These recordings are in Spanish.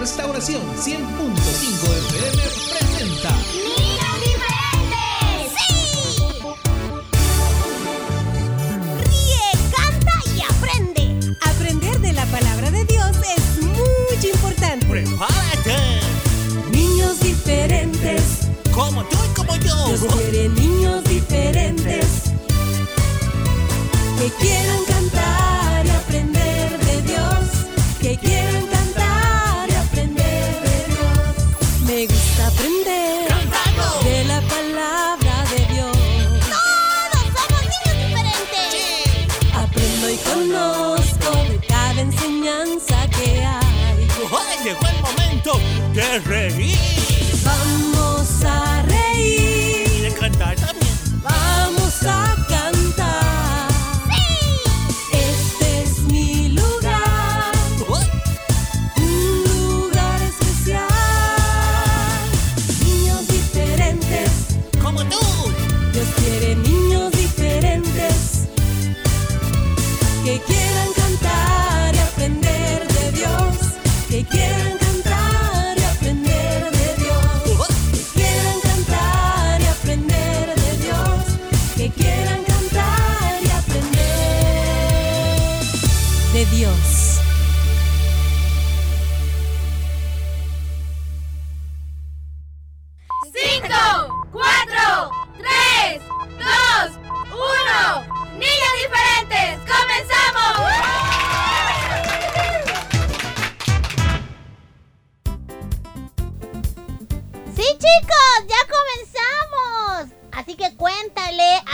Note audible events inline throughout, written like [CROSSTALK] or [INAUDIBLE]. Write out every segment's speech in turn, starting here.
Restauración 100.5 FM presenta ¡Niños diferentes! ¡Sí! Ríe, canta y aprende. Aprender de la palabra de Dios es muy importante. ¡Prepárate! Niños diferentes, Como tú y como yo. Quiere niños diferentes que quieran cantar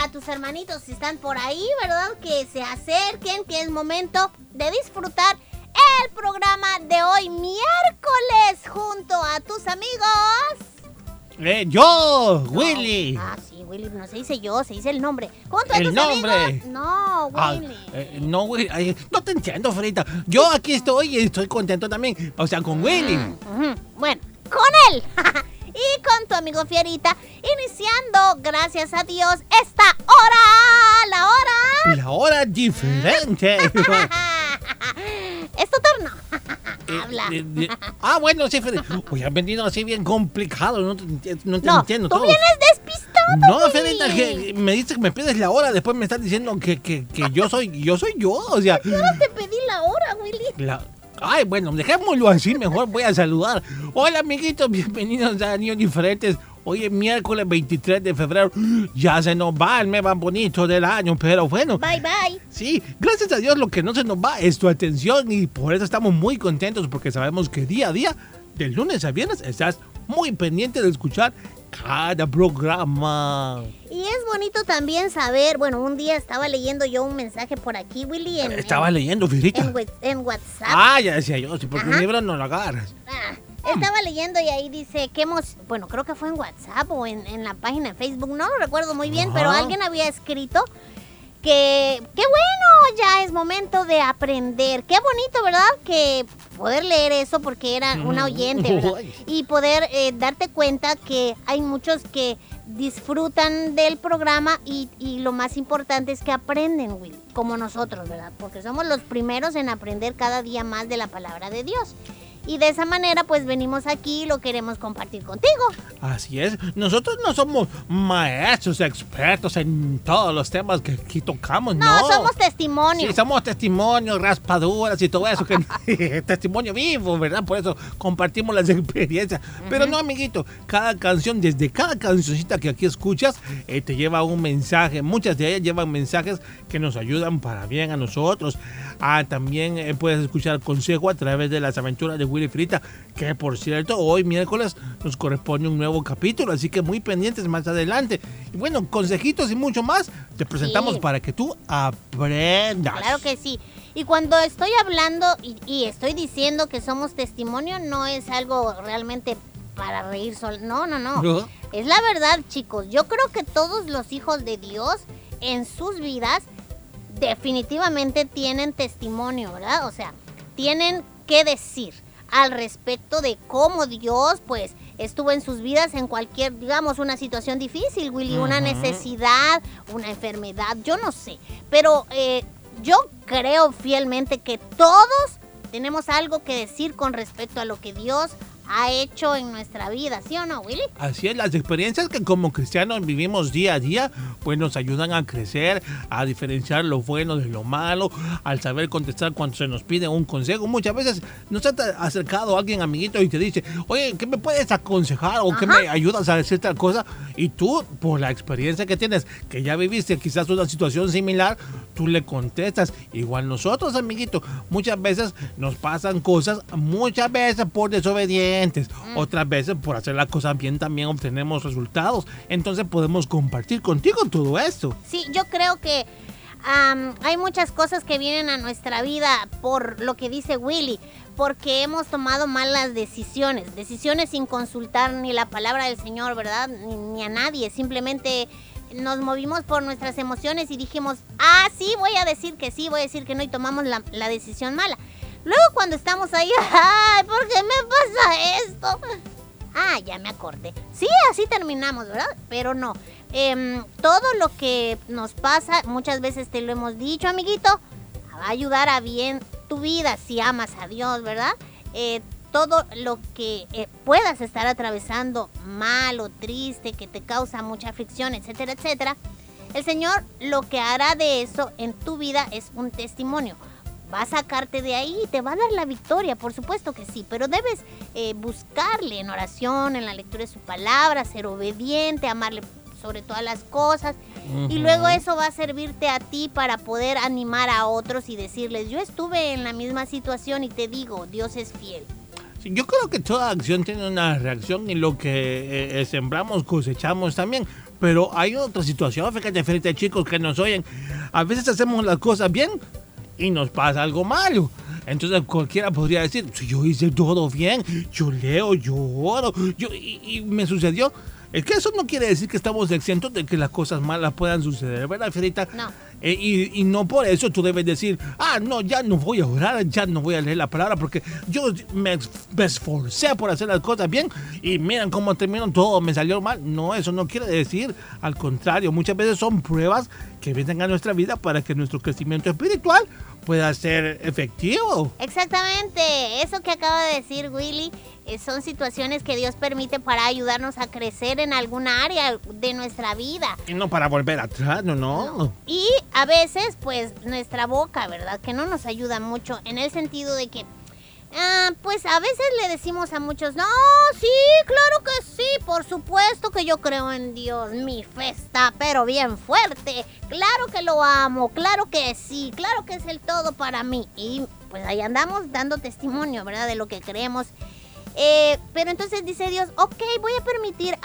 a tus hermanitos si están por ahí, ¿verdad? Que se acerquen, que es momento de disfrutar el programa de hoy miércoles junto a tus amigos. Eh, yo, Willy. Ah, sí, Willy, no se dice yo, se dice el nombre. Junto a El tus nombre. amigos. No, Ah, Willy. eh, no, Willy. ay, no te entiendo, Frita. Yo aquí estoy y estoy contento también. O sea, con Willy. Ujú, Bueno, con él. [LAUGHS] y con tu amigo Fierita, iniciando, gracias a Dios, esta hora, la hora. La hora diferente. [LAUGHS] es tu turno. Eh, Habla. eh, eh, ah, bueno, sí, Fede. Hoy han venido así bien complicado. No te, no te no, entiendo tú todo. vienes despistado. No. Fedita, que me dices que me pides la hora, después me estás diciendo que, que, que yo soy yo soy yo, o sea, ¿Qué hora te pedí la hora, Willy? la- ay, bueno, dejémoslo así, mejor voy a saludar. Hola, amiguitos, bienvenidos a Niños Diferentes. Hoy es miércoles 23 de febrero, ya se nos va el mes más bonito del año, pero bueno, Bye, bye. Sí, gracias a Dios lo que no se nos va es tu atención y por eso estamos muy contentos porque sabemos que día a día, de lunes a viernes, estás muy pendiente de escuchar cada programa. Y es bonito también saber, bueno, un día estaba leyendo yo un mensaje por aquí, Willy, en, Estaba en, leyendo, Firita. en WhatsApp. Ah, ya decía yo, sí, porque un Ajá. libro no lo agarras. Ah, estaba leyendo y ahí dice que hemos, bueno, creo que fue en WhatsApp o en, en la página de Facebook, no lo recuerdo muy bien, Ajá. pero alguien había escrito que, qué bueno, ya es momento de aprender. Qué bonito, ¿verdad? Que poder leer eso porque era una oyente, ¿verdad? [LAUGHS] Y poder eh, darte cuenta que hay muchos que disfrutan del programa y, y lo más importante es que aprenden, Will, como nosotros, ¿verdad? Porque somos los primeros en aprender cada día más de la palabra de Dios. Y de esa manera pues venimos aquí y lo queremos compartir contigo. Así es, nosotros no somos maestros, expertos en todos los temas que aquí tocamos, No, no. somos testimonios. Sí, somos testimonios, raspaduras y todo eso, que [LAUGHS] testimonio vivo, ¿verdad? Por eso compartimos las [LAUGHS] experiencias. Pero no, amiguito, cada canción, desde cada cancioncita que aquí escuchas, eh, te lleva un mensaje. Muchas de ellas llevan mensajes que nos ayudan para bien a nosotros. Ah, también eh, puedes escuchar consejo a través de las aventuras de Willy Frita, que por cierto, hoy miércoles nos corresponde un nuevo capítulo, así que muy pendientes más adelante. Y bueno, consejitos y mucho más, te presentamos Sí. para que tú aprendas. Claro que sí. Y cuando estoy hablando y, y estoy diciendo que somos testimonio, no es algo realmente para reír solo. No, no, no. ¿No? Es la verdad, chicos. Yo creo que todos los hijos de Dios en sus vidas definitivamente tienen testimonio, ¿verdad? O sea, tienen que decir al respecto de cómo Dios, pues, estuvo en sus vidas en cualquier, digamos, una situación difícil, Willy, una necesidad, una enfermedad, yo no sé. Pero eh, yo creo fielmente que todos tenemos algo que decir con respecto a lo que Dios ha hecho en nuestra vida, ¿sí o no, Willy? Así es, las experiencias que como cristianos vivimos día a día, pues nos ayudan a crecer, a diferenciar lo bueno de lo malo, al saber contestar cuando se nos pide un consejo. Muchas veces nos ha acercado alguien, amiguito, y te dice, oye, ¿qué me puedes aconsejar o qué me ayudas a decir tal cosa? Y tú, por la experiencia que tienes, que ya viviste quizás una situación similar, tú le contestas. Igual nosotros, amiguito, muchas veces nos pasan cosas, muchas veces por desobediencia Otras veces por hacer las cosas bien también obtenemos resultados. Entonces podemos compartir contigo todo esto. Sí, yo creo que hay muchas cosas que vienen a nuestra vida por lo que dice Willy, porque hemos tomado malas decisiones, decisiones sin consultar ni la palabra del Señor, ¿verdad? Ni, ni a nadie, simplemente nos movimos por nuestras emociones y dijimos, ah, sí, voy a decir que sí, voy a decir que no y tomamos la decisión mala. Luego cuando estamos ahí, [LAUGHS] ay, ¿por qué me pasa esto? Ah, ya me acordé. Sí, así terminamos, ¿verdad? Pero no. Em, todo lo que nos pasa, muchas veces te lo hemos dicho, amiguito, va a ayudar a bien tu vida si amas a Dios, ¿verdad? Eh, todo lo que eh, puedas estar atravesando mal o triste, que te causa mucha aflicción, etcétera, etcétera, el Señor lo que hará de eso en tu vida es un testimonio va a sacarte de ahí te va a dar la victoria, por supuesto que sí, pero debes eh, buscarle en oración, en la lectura de su palabra, ser obediente, amarle sobre todas las cosas y luego eso va a servirte a ti para poder animar a otros y decirles, yo estuve en la misma situación y te digo, Dios es fiel. Sí, Yo creo que toda acción tiene una reacción y lo que eh, eh, sembramos cosechamos también. Pero hay otra situación, fíjate, frente chicos que nos oyen. A veces hacemos las cosas bien y nos pasa algo malo. Entonces cualquiera podría decir, si yo hice todo bien, yo leo, yo oro, yo, y, y me sucedió. Es que eso no quiere decir que estamos exentos de que las cosas malas puedan suceder, ¿verdad, Fierita? No. Eh, y, y no por eso tú debes decir, ah, no, ya no voy a orar, ya no voy a leer la palabra, porque yo me, me esforcé por hacer las cosas bien y miren cómo terminó todo, me salió mal. No, eso no quiere decir, al contrario, muchas veces son pruebas que vienen a nuestra vida para que nuestro crecimiento espiritual pueda ser efectivo. Exactamente, eso que acaba de decir Willy son situaciones que Dios permite para ayudarnos a crecer en alguna área de nuestra vida. Y no para volver atrás, no, no. Y a veces, pues, nuestra boca, ¿verdad? Que no nos ayuda mucho en el sentido de que, ah, pues, a veces le decimos a muchos, no, sí, claro que sí, por supuesto que yo creo en Dios, mi fe está, pero bien fuerte, claro que lo amo, claro que sí, claro que es el todo para mí. Y pues ahí andamos dando testimonio, ¿verdad? De lo que creemos. Eh, pero entonces dice Dios, ok, voy a permitir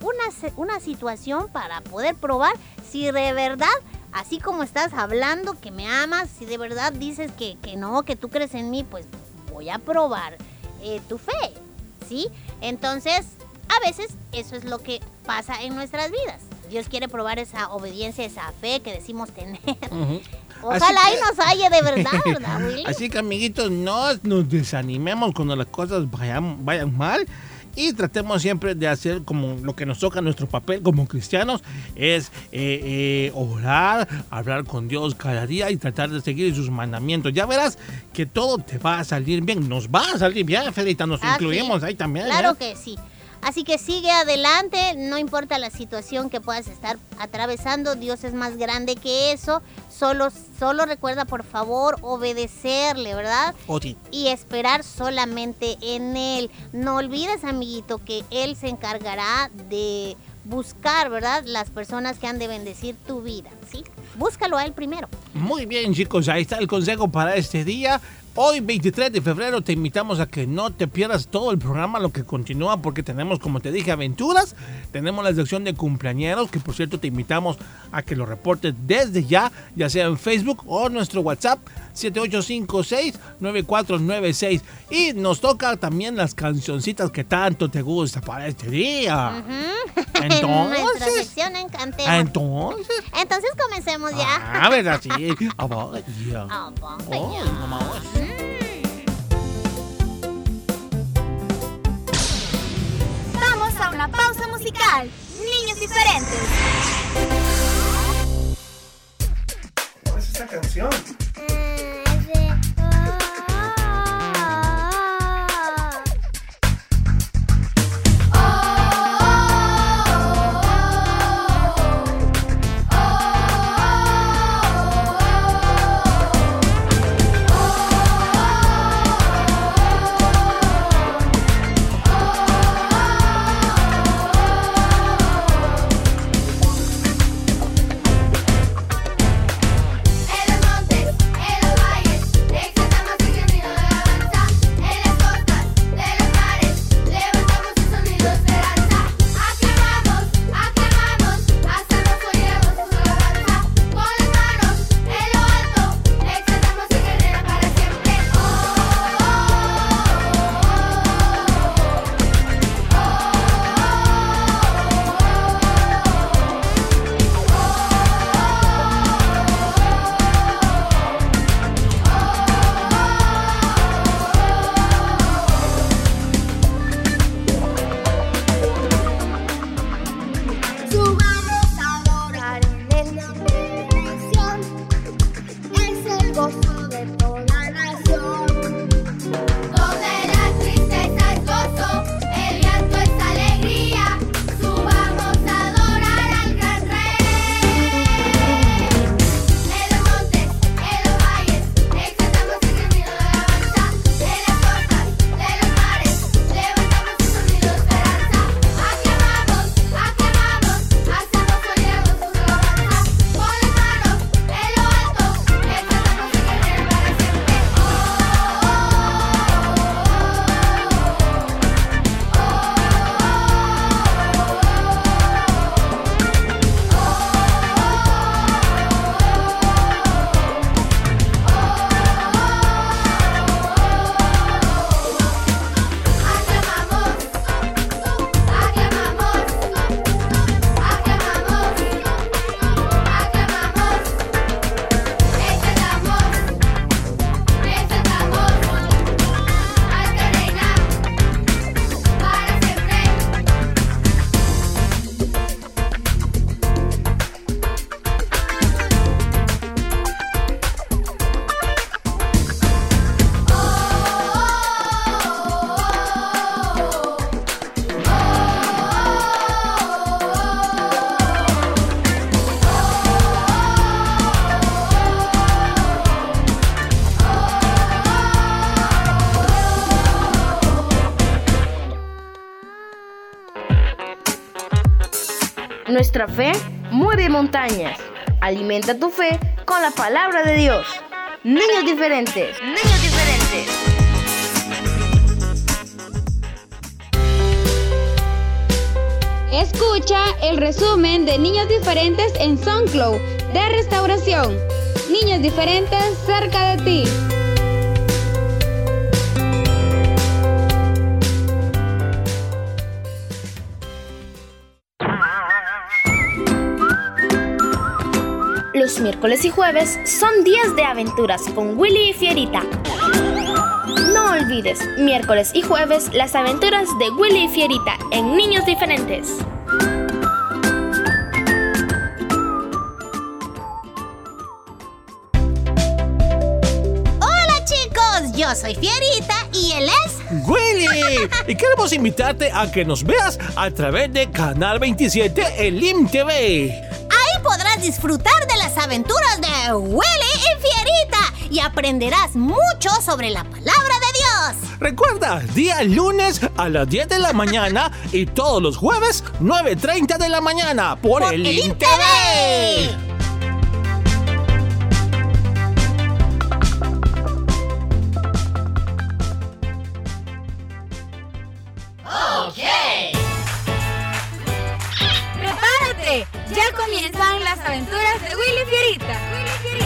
una, una situación para poder probar si de verdad, así como estás hablando, que me amas, si de verdad dices que, que no, que tú crees en mí, pues voy a probar eh, tu fe, ¿sí? Entonces, a veces eso es lo que pasa en nuestras vidas. Dios quiere probar esa obediencia, esa fe que decimos tener. Ujú. Ojalá que- nos halle de verdad, [LAUGHS] ¿verdad, Willy? Así que amiguitos, no nos desanimemos cuando las cosas vayan, vayan mal y tratemos siempre de hacer como lo que nos toca nuestro papel como cristianos es eh, eh, orar, hablar con Dios cada día y tratar de seguir sus mandamientos. Ya verás que todo te va a salir bien, nos va a salir bien, Felita, nos Ah, sí. incluimos ahí también. Claro ¿eh? que sí. Así que sigue adelante, no importa la situación que puedas estar atravesando, Dios es más grande que eso. Solo, solo recuerda por favor obedecerle, ¿verdad? Sí. Y esperar solamente en Él. No olvides, amiguito, que Él se encargará de buscar, ¿verdad? Las personas que han de bendecir tu vida, ¿sí? Búscalo a Él primero. Muy bien, chicos, ahí está el consejo para este día. Hoy, 23 de febrero, te invitamos a que no te pierdas todo el programa, lo que continúa, porque tenemos, como te dije, aventuras. Tenemos la sección de cumpleañeros, que por cierto te invitamos a que lo reportes desde ya, ya sea en Facebook o nuestro WhatsApp, 7856-9496. Y nos toca también las cancioncitas que tanto te gusta para este día. [LAUGHS] en nuestra Entonces, en Cantemos. entonces, Entonces comencemos ya. ah, ¿verdad? Sí. [LAUGHS] Vamos a una pausa musical. Niños diferentes. ¿Cuál es esta canción? Fe mueve montañas. Alimenta tu fe con la palabra de Dios. Niños diferentes. Niños diferentes. Escucha el resumen de Niños Diferentes en SoundCloud de Restauración. Niños Diferentes cerca de ti. Los miércoles y jueves son días de aventuras con Willy y Fierita. No olvides, miércoles y jueves, las aventuras de Willy y Fierita en Niños Diferentes. Hola chicos, yo soy Fierita y él es... Willy, y queremos invitarte a que nos veas a través de Canal 27 en LIM TV. Ahí podrás disfrutar de aventuras de Willy y Fierita y aprenderás mucho sobre la palabra de Dios. Recuerda, día lunes a las 10 de la mañana y todos los jueves 9.30 de la mañana por, Por el el LIM Ya comienzan las aventuras de Willy Fierita.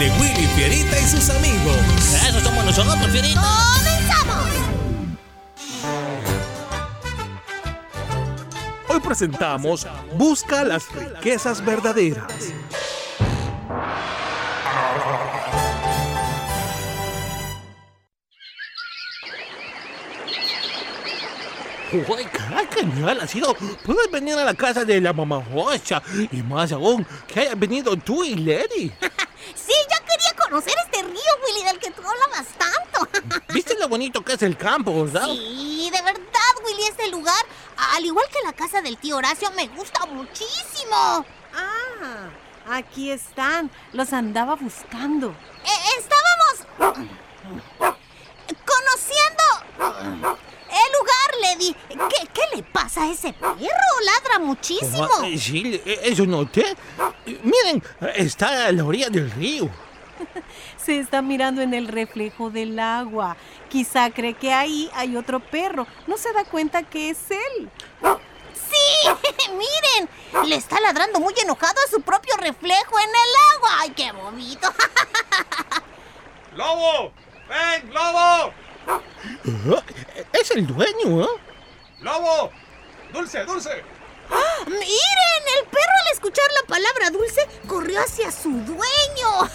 De Willy Fierita y sus amigos. Eso somos nosotros, Fierita. ¡Comenzamos! Hoy presentamos Busca las riquezas verdaderas. Uy, qué genial ha sido poder venir a la casa de la mamá Rocha. Y más aún, que hayas venido tú y Lady. Conocer este río, Willy, del que tú hablabas tanto. [LAUGHS] ¿Viste lo bonito que es el campo, verdad? Sí, de verdad, Willy, este lugar, al igual que la casa del tío Horacio, me gusta muchísimo. Ah, aquí están. Los andaba buscando. Eh, estábamos conociendo el lugar, Lady. ¿Qué, qué le pasa a ese perro? Ladra muchísimo. Sí, eso noté. Eh, Miren, está a la orilla del río. [LAUGHS] Se está mirando en el reflejo del agua. Quizá cree que ahí hay otro perro. No se da cuenta que es él. Sí, [LAUGHS] miren, le está ladrando muy enojado a su propio reflejo en el agua. ¡Ay, qué bonito! [LAUGHS] ¡Lobo! ¡Ven, lobo! Ah, Es el dueño, ¿eh? ¡Lobo! ¡Dulce, dulce! Miren, el perro al escuchar la palabra dulce corrió hacia su dueño.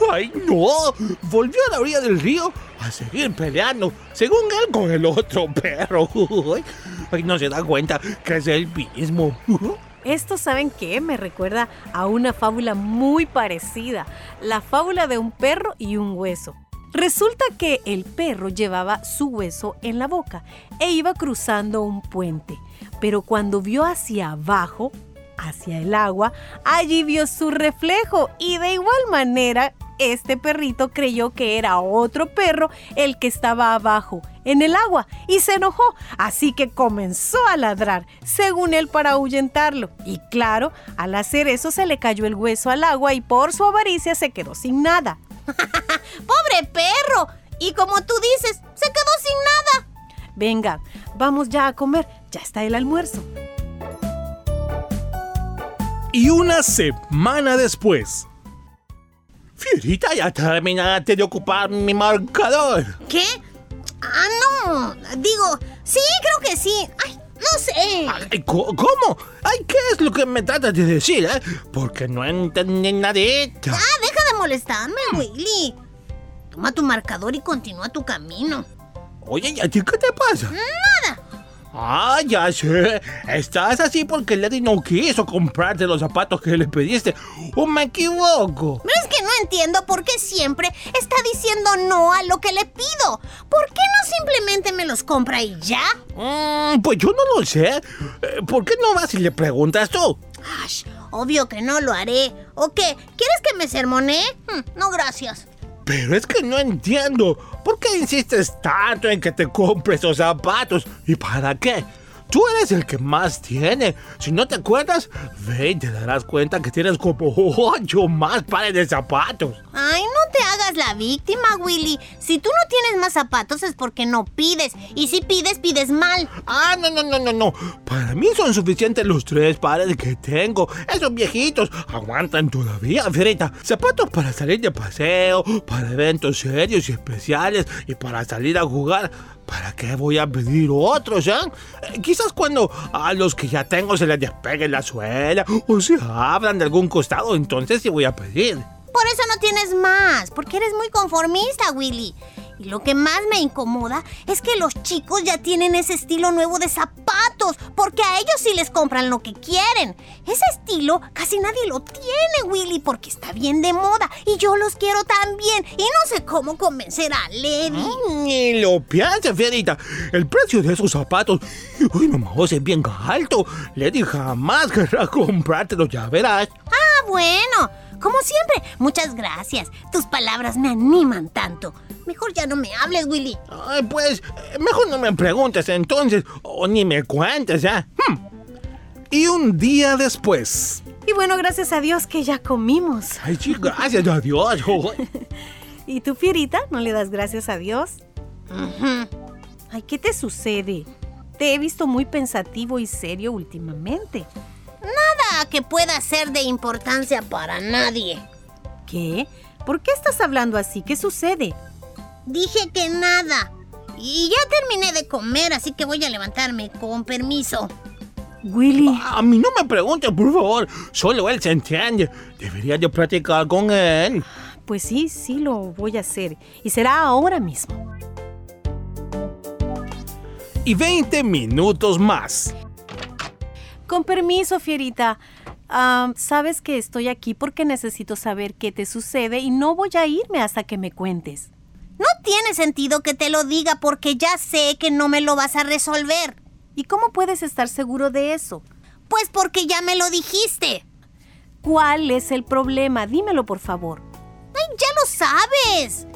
[LAUGHS] ¡Ay, no! Volvió a la orilla del río a seguir peleando, según él, con el otro perro. [LAUGHS] Ay, Ay, no se da cuenta que es el mismo. [LAUGHS] Esto, ¿saben qué? Me recuerda a una fábula muy parecida. La fábula de un perro y un hueso. Resulta que el perro llevaba su hueso en la boca e iba cruzando un puente. Pero cuando vio hacia abajo, hacia el agua, allí vio su reflejo y de igual manera este perrito creyó que era otro perro el que estaba abajo en el agua y se enojó, así que comenzó a ladrar, según él para ahuyentarlo. Y claro, al hacer eso se le cayó el hueso al agua y por su avaricia se quedó sin nada. [LAUGHS] ¡Pobre perro! Y como tú dices, se quedó sin nada. Venga, vamos ya a comer, ya está el almuerzo. Y una semana después. Fierita, ya terminaste de ocupar mi marcador. ¿Qué? Ah, no. Digo, sí, creo que sí. Ay, no sé. Ay, ¿Cómo? Ay, ¿qué es lo que me tratas de decir, eh? Porque no entendí nadita. Ah, deja de molestarme, Willy. Toma tu marcador y continúa tu camino. Oye, ¿y a ti qué te pasa? Nada. Ah, ya sé. Estás así porque Lady no quiso comprarte los zapatos que le pediste. ¿O me equivoco? Pero es que no entiendo por qué siempre está diciendo no a lo que le pido. ¿Por qué no simplemente me los compra y ya? Mm, pues yo no lo sé. Eh, ¿Por qué no vas y le preguntas tú? Ash, obvio que no lo haré. ¿O qué? ¿Quieres que me sermonee? Hmm, no, gracias. Pero es que no entiendo. ¿Por qué insistes tanto en que te compres esos zapatos? ¿Y para qué? Tú eres el que más tiene. Si no te acuerdas, ve y te darás cuenta que tienes como ocho más pares de zapatos. Ay, no te hagas la víctima, Willy. Si tú no tienes más zapatos es porque no pides. Y si pides, pides mal. Ah, no, no, no, no, no. Para mí son suficientes los tres pares que tengo. Esos viejitos aguantan todavía, Fierita. Zapatos para salir de paseo, para eventos serios y especiales y para salir a jugar. ¿Para qué voy a pedir otros, eh? Eh, Quizás cuando a los que ya tengo se les despegue la suela o se abran de algún costado, entonces sí voy a pedir. Por eso no tienes más, porque eres muy conformista, Willy. Y lo que más me incomoda es que los chicos ya tienen ese estilo nuevo de zapatos, porque a ellos sí les compran lo que quieren. Ese estilo casi nadie lo tiene, Willy, porque está bien de moda y yo los quiero también. Y no sé cómo convencer a Lady. Ni lo pienses, Fierita. El precio de esos zapatos, uy, no es bien alto. Lady jamás querrá comprártelo, ya verás. Ah, bueno. Como siempre, muchas gracias. Tus palabras me animan tanto. Mejor ya no me hables, Willy. Ay, pues, mejor no me preguntes entonces, o ni me cuentes, ¿ya? Hmm. Y un día después. Y bueno, gracias a Dios que ya comimos. Ay, sí, gracias a Dios. [LAUGHS] ¿Y tú, Fierita, no le das gracias a Dios? Ay, ¿qué te sucede? Te he visto muy pensativo y serio últimamente. Nada que pueda ser de importancia para nadie. ¿Qué? ¿Por qué estás hablando así? ¿Qué sucede? Dije que nada. Y ya terminé de comer, así que voy a levantarme con permiso. Willy. A mí no me preguntes, por favor. Solo él se entiende. Debería yo platicar con él. Pues sí, sí lo voy a hacer. Y será ahora mismo. Y 20 minutos más. Con permiso, Fierita. Ah, Sabes que estoy aquí porque necesito saber qué te sucede y no voy a irme hasta que me cuentes. No tiene sentido que te lo diga porque ya sé que no me lo vas a resolver. ¿Y cómo puedes estar seguro de eso? Pues porque ya me lo dijiste. ¿Cuál es el problema? Dímelo, por favor. Ay, ya lo sabes.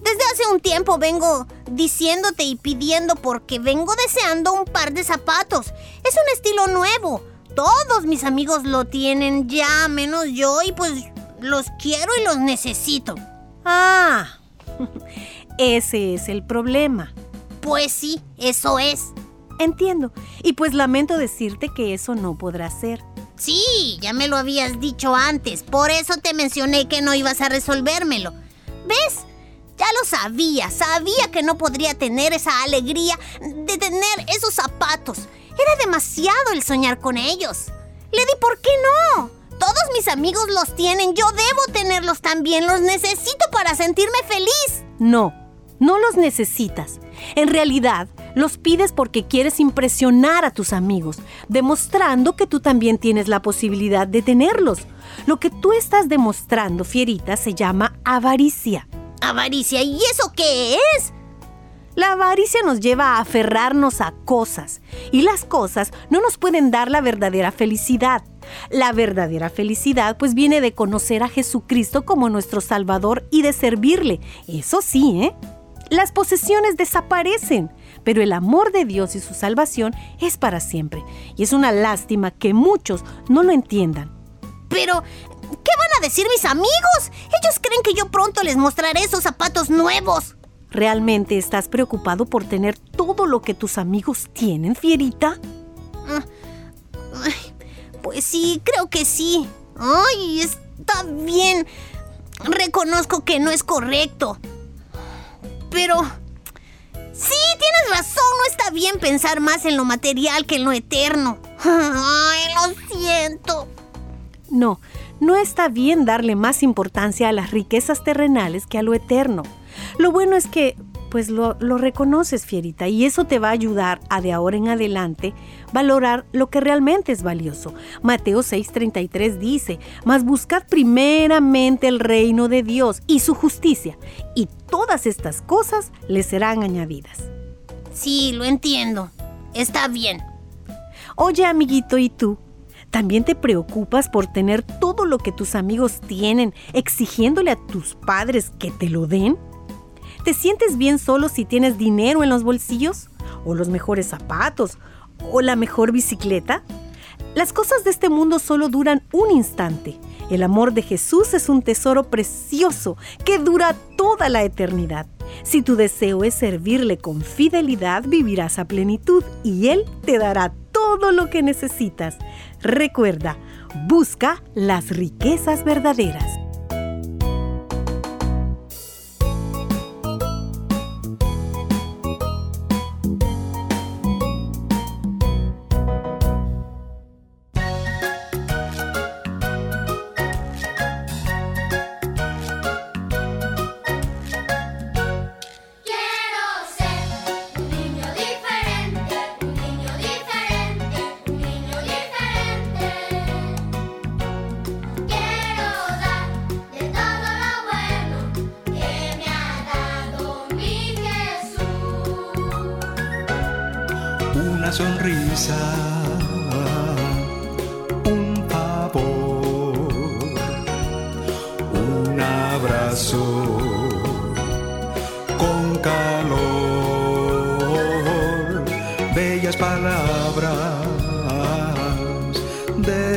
Desde hace un tiempo vengo diciéndote y pidiendo porque vengo deseando un par de zapatos. Es un estilo nuevo. Todos mis amigos lo tienen ya, menos yo, y pues los quiero y los necesito. Ah, [LAUGHS] ese es el problema. Pues sí, eso es. Entiendo. Y pues lamento decirte que eso no podrá ser. Sí, ya me lo habías dicho antes. Por eso te mencioné que no ibas a resolvérmelo. ¿Ves? Ya lo sabía. Sabía que no podría tener esa alegría de tener esos zapatos. Era demasiado el soñar con ellos. Lady, ¿por qué no? Todos mis amigos los tienen. Yo debo tenerlos también. Los necesito para sentirme feliz. No, no los necesitas. En realidad, los pides porque quieres impresionar a tus amigos, demostrando que tú también tienes la posibilidad de tenerlos. Lo que tú estás demostrando, Fierita, se llama avaricia. Avaricia, ¿y eso qué es? La avaricia nos lleva a aferrarnos a cosas y las cosas no nos pueden dar la verdadera felicidad. La verdadera felicidad pues viene de conocer a Jesucristo como nuestro Salvador y de servirle. Eso sí, ¿eh? Las posesiones desaparecen, pero el amor de Dios y su salvación es para siempre. Y es una lástima que muchos no lo entiendan. Pero, ¿qué van a decir mis amigos? Ellos creen que yo pronto les mostraré esos zapatos nuevos. ¿Realmente estás preocupado por tener todo lo que tus amigos tienen, Fierita? Ay, pues sí, creo que sí. Ay, está bien. Reconozco que no es correcto. Pero... Sí, tienes razón, no está bien pensar más en lo material que en lo eterno. [LAUGHS] Ay, lo siento. No, no está bien darle más importancia a las riquezas terrenales que a lo eterno. Lo bueno es que, pues lo, lo, reconoces, Fierita, y eso te va a ayudar a de ahora en adelante valorar lo que realmente es valioso. Mateo 6:33 dice, mas buscad primeramente el reino de Dios y su justicia, y todas estas cosas les serán añadidas. Sí, lo entiendo. Está bien. Oye, amiguito, ¿y tú? ¿También te preocupas por tener todo lo que tus amigos tienen, exigiéndole a tus padres que te lo den? ¿Te sientes bien solo si tienes dinero en los bolsillos? ¿O los mejores zapatos? ¿O la mejor bicicleta? Las cosas de este mundo solo duran un instante. El amor de Jesús es un tesoro precioso que dura toda la eternidad. Si tu deseo es servirle con fidelidad, vivirás a plenitud y Él te dará todo lo que necesitas. Recuerda, busca las riquezas verdaderas.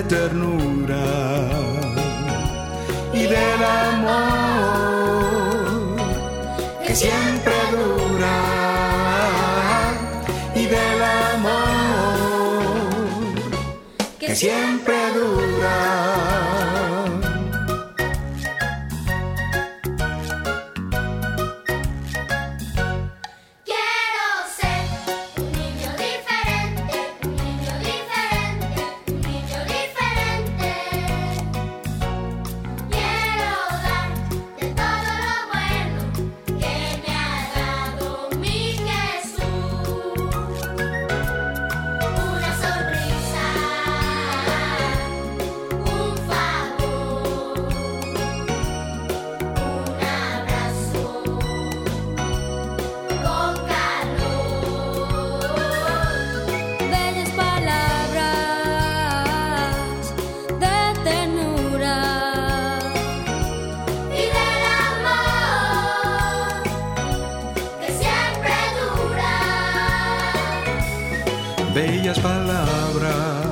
Ternura y del amor que siempre dura y del amor que siempre dura. Bellas palabras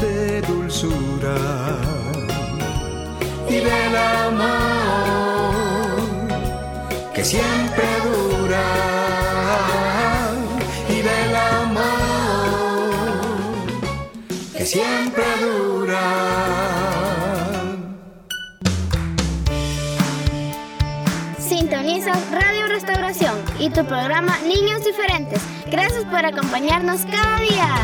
de dulzura y del amor que siempre dura siempre dura. Sintonizas Radio Restauración y tu programa Niños Diferentes. Gracias por acompañarnos cada día.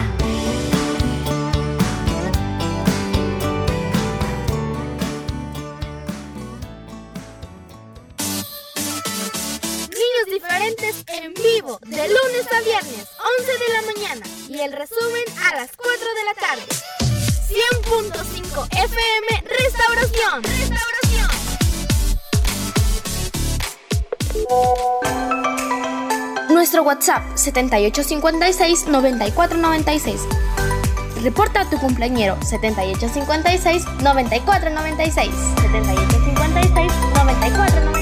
Niños diferentes en vivo, de lunes a viernes, 11 de la mañana. Y el resumen a las 4 de la tarde. 100.5 FM Restauración. Restauración. Nuestro WhatsApp 7856 9496. Reporta a tu cumpleañero 7856 9496. 7856 9496.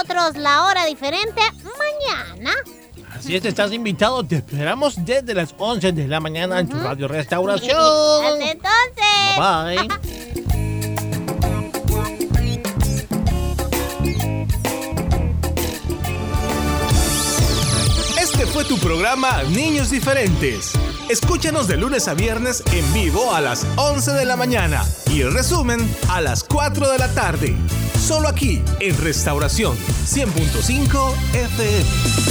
Nosotros la hora diferente mañana. Así es, estás invitado. Te esperamos desde las 11 de la mañana en tu radio restauración. Hasta entonces. Bye. Este fue tu programa Niños Diferentes. Escúchanos de lunes a viernes en vivo a las 11 de la mañana y el resumen a las 4 de la tarde. Solo aquí en Restauración 100.5 FM.